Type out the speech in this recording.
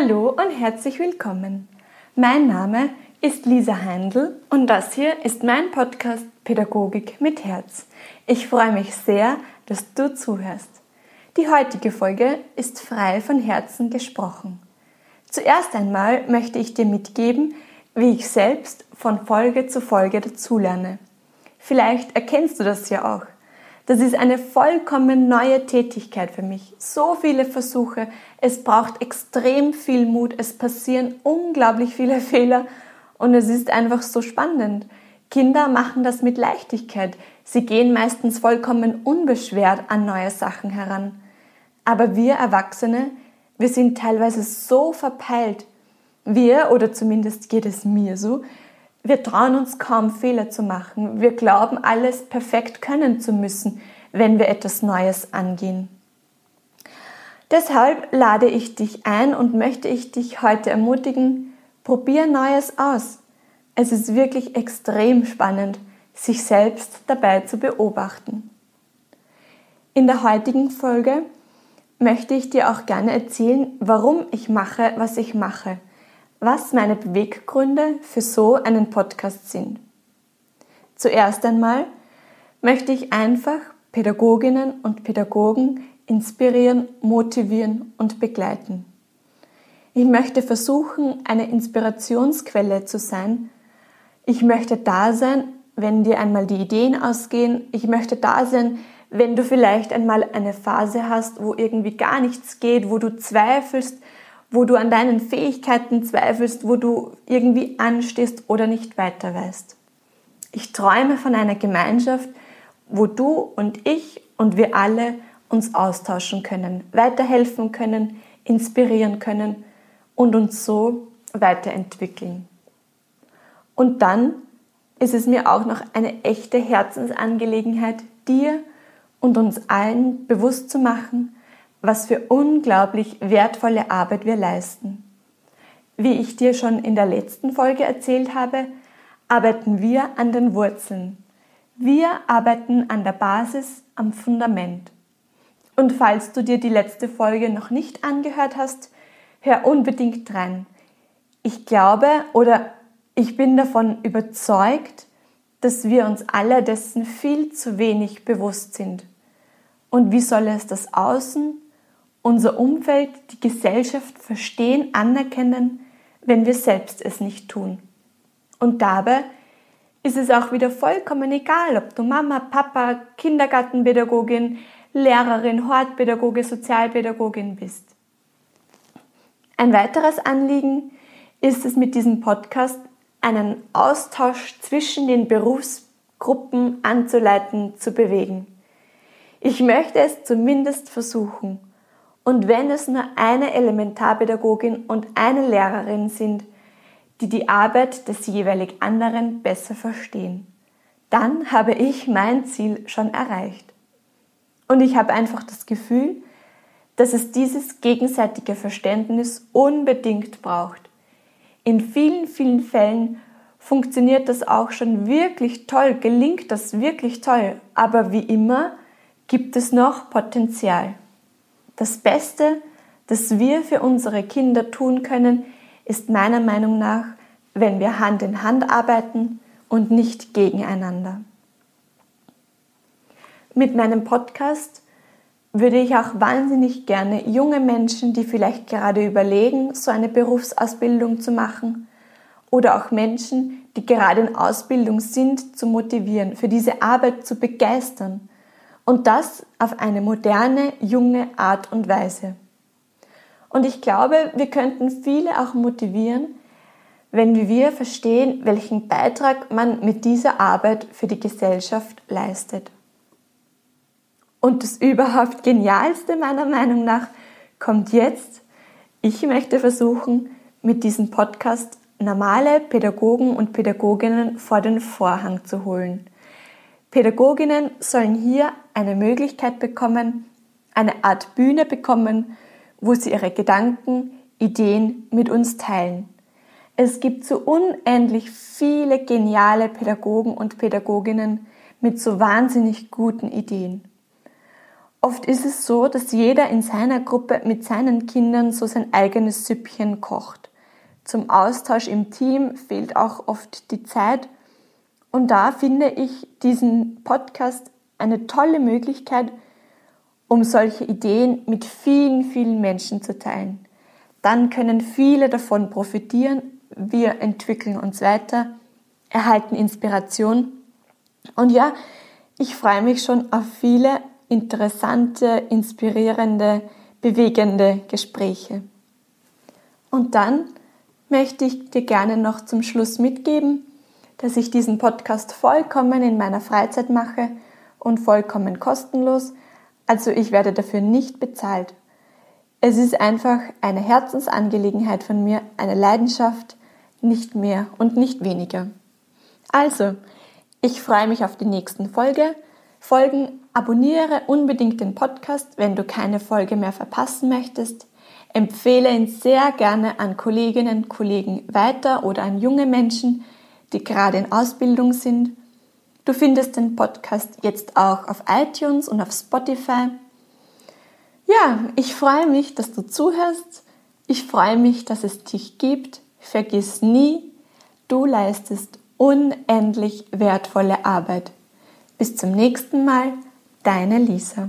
Hallo und herzlich willkommen. Mein Name ist Lisa Heindl und das hier ist mein Podcast Pädagogik mit Herz. Ich freue mich sehr, dass du zuhörst. Die heutige Folge ist frei von Herzen gesprochen. Zuerst einmal möchte ich dir mitgeben, wie ich selbst von Folge zu Folge dazulerne. Vielleicht erkennst du das ja auch. Das ist eine vollkommen neue Tätigkeit für mich. So viele Versuche, es braucht extrem viel Mut, es passieren unglaublich viele Fehler und es ist einfach so spannend. Kinder machen das mit Leichtigkeit. Sie gehen meistens vollkommen unbeschwert an neue Sachen heran. Aber wir Erwachsene, wir sind teilweise so verpeilt. Wir, oder zumindest geht es mir so, wir trauen uns kaum Fehler zu machen. Wir glauben, alles perfekt können zu müssen, wenn wir etwas Neues angehen. Deshalb lade ich dich ein und möchte ich dich heute ermutigen, probier Neues aus. Es ist wirklich extrem spannend, sich selbst dabei zu beobachten. In der heutigen Folge möchte ich dir auch gerne erzählen, warum ich mache, was ich mache was meine Beweggründe für so einen Podcast sind. Zuerst einmal möchte ich einfach Pädagoginnen und Pädagogen inspirieren, motivieren und begleiten. Ich möchte versuchen, eine Inspirationsquelle zu sein. Ich möchte da sein, wenn dir einmal die Ideen ausgehen. Ich möchte da sein, wenn du vielleicht einmal eine Phase hast, wo irgendwie gar nichts geht, wo du zweifelst, wo du an deinen Fähigkeiten zweifelst, wo du irgendwie anstehst oder nicht weiter weißt. Ich träume von einer Gemeinschaft, wo du und ich und wir alle uns austauschen können, weiterhelfen können, inspirieren können und uns so weiterentwickeln. Und dann ist es mir auch noch eine echte Herzensangelegenheit, dir und uns allen bewusst zu machen, was für unglaublich wertvolle Arbeit wir leisten. Wie ich dir schon in der letzten Folge erzählt habe, arbeiten wir an den Wurzeln. Wir arbeiten an der Basis, am Fundament. Und falls du dir die letzte Folge noch nicht angehört hast, hör unbedingt dran. Ich glaube oder ich bin davon überzeugt, dass wir uns alle dessen viel zu wenig bewusst sind. Und wie soll es das Außen unser Umfeld, die Gesellschaft verstehen, anerkennen, wenn wir selbst es nicht tun. Und dabei ist es auch wieder vollkommen egal, ob du Mama, Papa, Kindergartenpädagogin, Lehrerin, Hortpädagoge, Sozialpädagogin bist. Ein weiteres Anliegen ist es mit diesem Podcast, einen Austausch zwischen den Berufsgruppen anzuleiten, zu bewegen. Ich möchte es zumindest versuchen und wenn es nur eine Elementarpädagogin und eine Lehrerin sind, die die Arbeit des jeweilig anderen besser verstehen, dann habe ich mein Ziel schon erreicht. Und ich habe einfach das Gefühl, dass es dieses gegenseitige Verständnis unbedingt braucht. In vielen, vielen Fällen funktioniert das auch schon wirklich toll, gelingt das wirklich toll, aber wie immer gibt es noch Potenzial. Das Beste, das wir für unsere Kinder tun können, ist meiner Meinung nach, wenn wir Hand in Hand arbeiten und nicht gegeneinander. Mit meinem Podcast würde ich auch wahnsinnig gerne junge Menschen, die vielleicht gerade überlegen, so eine Berufsausbildung zu machen, oder auch Menschen, die gerade in Ausbildung sind, zu motivieren, für diese Arbeit zu begeistern und das auf eine moderne, junge Art und Weise. Und ich glaube, wir könnten viele auch motivieren, wenn wir verstehen, welchen Beitrag man mit dieser Arbeit für die Gesellschaft leistet. Und das überhaupt Genialste meiner Meinung nach kommt jetzt. Ich möchte versuchen, mit diesem Podcast normale Pädagogen und Pädagoginnen vor den Vorhang zu holen. Pädagoginnen sollen hier eine Möglichkeit bekommen, eine Art Bühne bekommen, wo sie ihre Gedanken, Ideen mit uns teilen. Es gibt so unendlich viele geniale Pädagogen und Pädagoginnen mit so wahnsinnig guten Ideen. Oft ist es so, dass jeder in seiner Gruppe mit seinen Kindern so sein eigenes Süppchen kocht. Zum Austausch im Team fehlt auch oft die Zeit. Und da finde ich diesen Podcast eine tolle Möglichkeit, um solche Ideen mit vielen, vielen Menschen zu teilen. Dann können viele davon profitieren. Wir entwickeln uns weiter, erhalten Inspiration. Und ja, ich freue mich schon auf viele interessante, inspirierende, bewegende Gespräche. Und dann möchte ich dir gerne noch zum Schluss mitgeben, dass ich diesen Podcast vollkommen in meiner Freizeit mache und vollkommen kostenlos. Also ich werde dafür nicht bezahlt. Es ist einfach eine Herzensangelegenheit von mir, eine Leidenschaft, nicht mehr und nicht weniger. Also, ich freue mich auf die nächsten Folge. Folgen, abonniere unbedingt den Podcast, wenn du keine Folge mehr verpassen möchtest. Empfehle ihn sehr gerne an Kolleginnen Kollegen weiter oder an junge Menschen, die gerade in Ausbildung sind. Du findest den Podcast jetzt auch auf iTunes und auf Spotify. Ja, ich freue mich, dass du zuhörst. Ich freue mich, dass es dich gibt. Vergiss nie, du leistest unendlich wertvolle Arbeit. Bis zum nächsten Mal, deine Lisa.